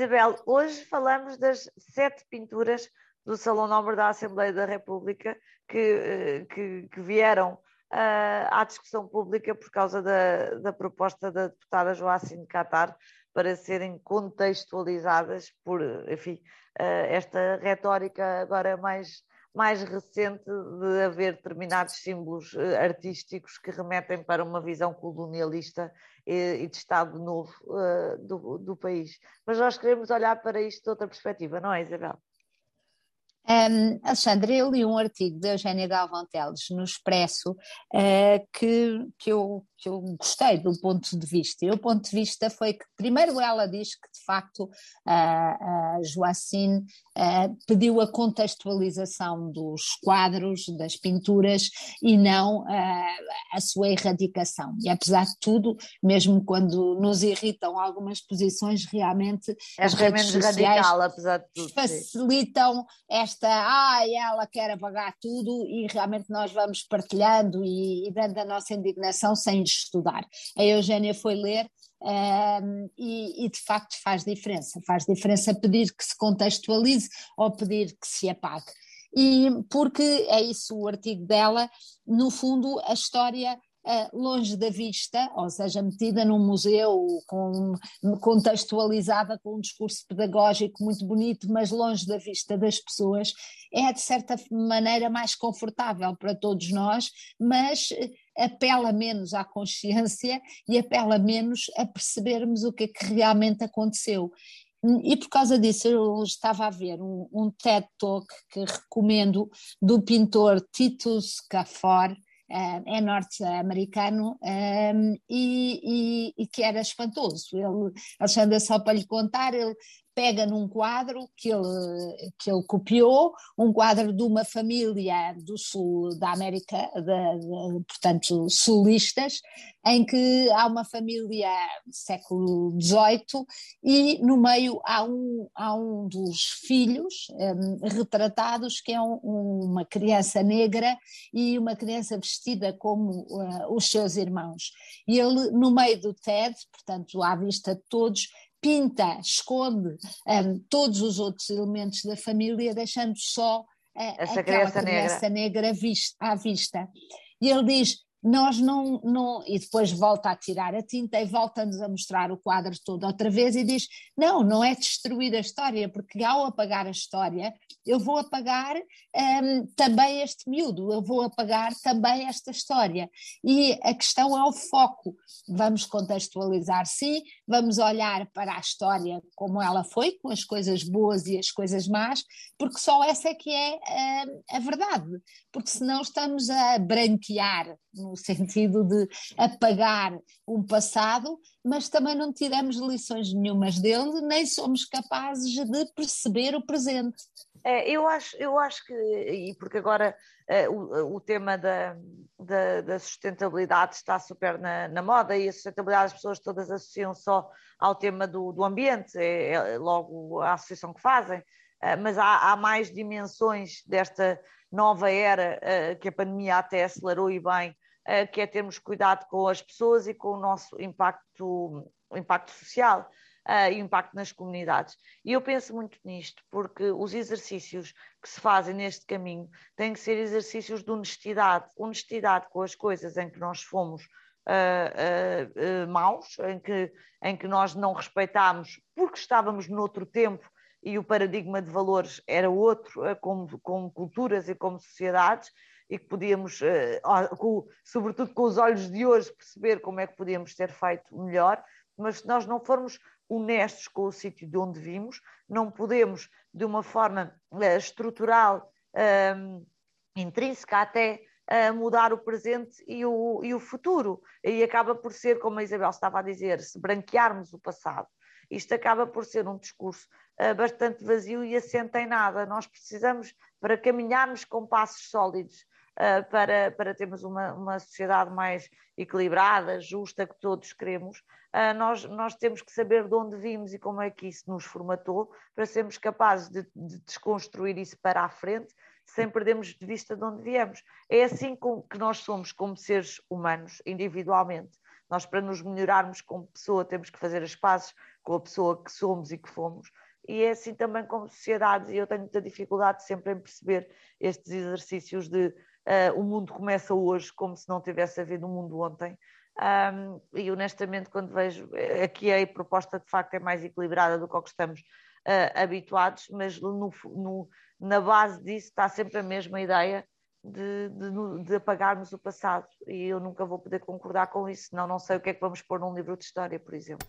Isabel, hoje falamos das sete pinturas do Salão Nobre da Assembleia da República que, eh, que, que vieram uh, à discussão pública por causa da, da proposta da deputada Joacine Qatar para serem contextualizadas por, enfim, uh, esta retórica agora mais mais recente de haver determinados símbolos uh, artísticos que remetem para uma visão colonialista e, de Estado novo uh, do, do país. Mas nós queremos olhar para isto de outra perspectiva, não é, Isabel? Um, Alexandre, eu li um artigo de Eugénia Galvão Teles no Expresso uh, que, que, eu, que eu gostei do ponto de vista. E o ponto de vista foi que, primeiro, ela diz que, de facto, a, a Joacine uh, pediu a contextualização dos quadros, das pinturas e não uh, a sua erradicação. E, apesar de tudo, mesmo quando nos irritam algumas posições, realmente é as redes sociais radical, apesar de tudo, facilitam esta, ah, ela quer apagar tudo e realmente nós vamos partilhando e, e dando a nossa indignação sem estudar. A Eugénia foi ler um, e, e, de facto faz diferença. Faz diferença pedir que se contextualize ou pedir que se apague. E porque é isso o artigo dela, no fundo, a história longe da vista, ou seja, metida num museu, com, contextualizada com um discurso pedagógico muito bonito, mas longe da vista das pessoas, é de certa maneira mais confortável para todos nós, mas apela menos à consciência e apela menos a percebermos o que é que realmente aconteceu. E por causa disso eu estava a ver um, um TED Talk que recomendo do pintor Titus Cafor, Uh, é norte-americano um, e, e, e, que era espantoso. Ele, Alexandre, só para lhe contar, ele pega num quadro que ele, que ele copiou, um quadro de uma família do sul da América, de, de, portanto, sulistas, em que há uma família século XVIII e no meio há um, há um dos filhos um, retratados que é um, uma criança negra e uma criança vestida como uh, os seus irmãos. E ele, no meio do TED, portanto, à vista de todos, pinta, esconde um, todos os outros elementos da família, deixando só uh, Essa criança, negra, negra à vista. E ele diz: nós não, não, e depois volta a tirar a tinta e volta-nos a mostrar o quadro todo outra vez e diz, não, não é destruir a história, porque ao apagar a história, eu vou apagar um, também este miúdo, eu vou apagar também esta história, e a questão é o foco, vamos contextualizar sim, vamos olhar para a história como ela foi, com as coisas boas e as coisas más, porque só essa é que é hum, a verdade, porque senão estamos a branquear no sentido de apagar um passado, mas também não tiramos lições nenhumas dele, nem somos capazes de perceber o presente. É, eu, acho, eu acho que, e porque agora é, o, o tema da, da, da, sustentabilidade está super na, na, moda e a sustentabilidade as pessoas todas associam só ao tema do, do ambiente, é, é logo a associação que fazem, é, mas há, há mais dimensões desta nova era é, que a pandemia até acelerou e bem que é termos cuidado com as pessoas e com o nosso impacto, o impacto social uh, e impacto nas comunidades. E eu penso muito nisto, porque os exercícios que se fazem neste caminho têm que ser exercícios de honestidade, honestidade com as coisas em que nós fomos uh, uh, maus, em que, em que nós não respeitámos porque estávamos noutro tempo e o paradigma de valores era outro, como, como culturas e como sociedades, e que podíamos, eh, sobretudo com os olhos de hoje, perceber como é que podíamos ter feito melhor, mas se nós não formos honestos com o sítio de onde vimos, não podemos, de uma forma uh, estrutural, um, intrínseca até, uh, mudar o presente e o, e o futuro. E acaba por ser, como a Isabel estava a dizer, se branquearmos o passado. Isto acaba por ser um discurso bastante vazio e assente em nada. Nós precisamos, para caminharmos com passos sólidos uh, para, para termos uma, uma sociedade mais equilibrada, justa, que todos queremos, uh, nós, nós temos que saber de onde vimos e como é que isso nos formatou, para sermos capazes de, de desconstruir isso para a frente, sem perdermos de vista de onde viemos. É assim que nós somos como seres humanos, individualmente. Nós, para nos melhorarmos como pessoa, temos que fazer as pazes com a pessoa que somos e que fomos, e é assim também como sociedades, e eu tenho muita dificuldade sempre em perceber estes exercícios de o mundo começa hoje como se não tivesse havido um mundo ontem. Um, e honestamente, quando vejo aqui a proposta de facto é mais equilibrada do que ao que estamos uh, habituados, mas no, no, na base disso está sempre a mesma ideia de, de, de, apagarmos o passado e eu nunca vou poder concordar com isso, senão não sei o que é que vamos pôr num livro de história, por exemplo.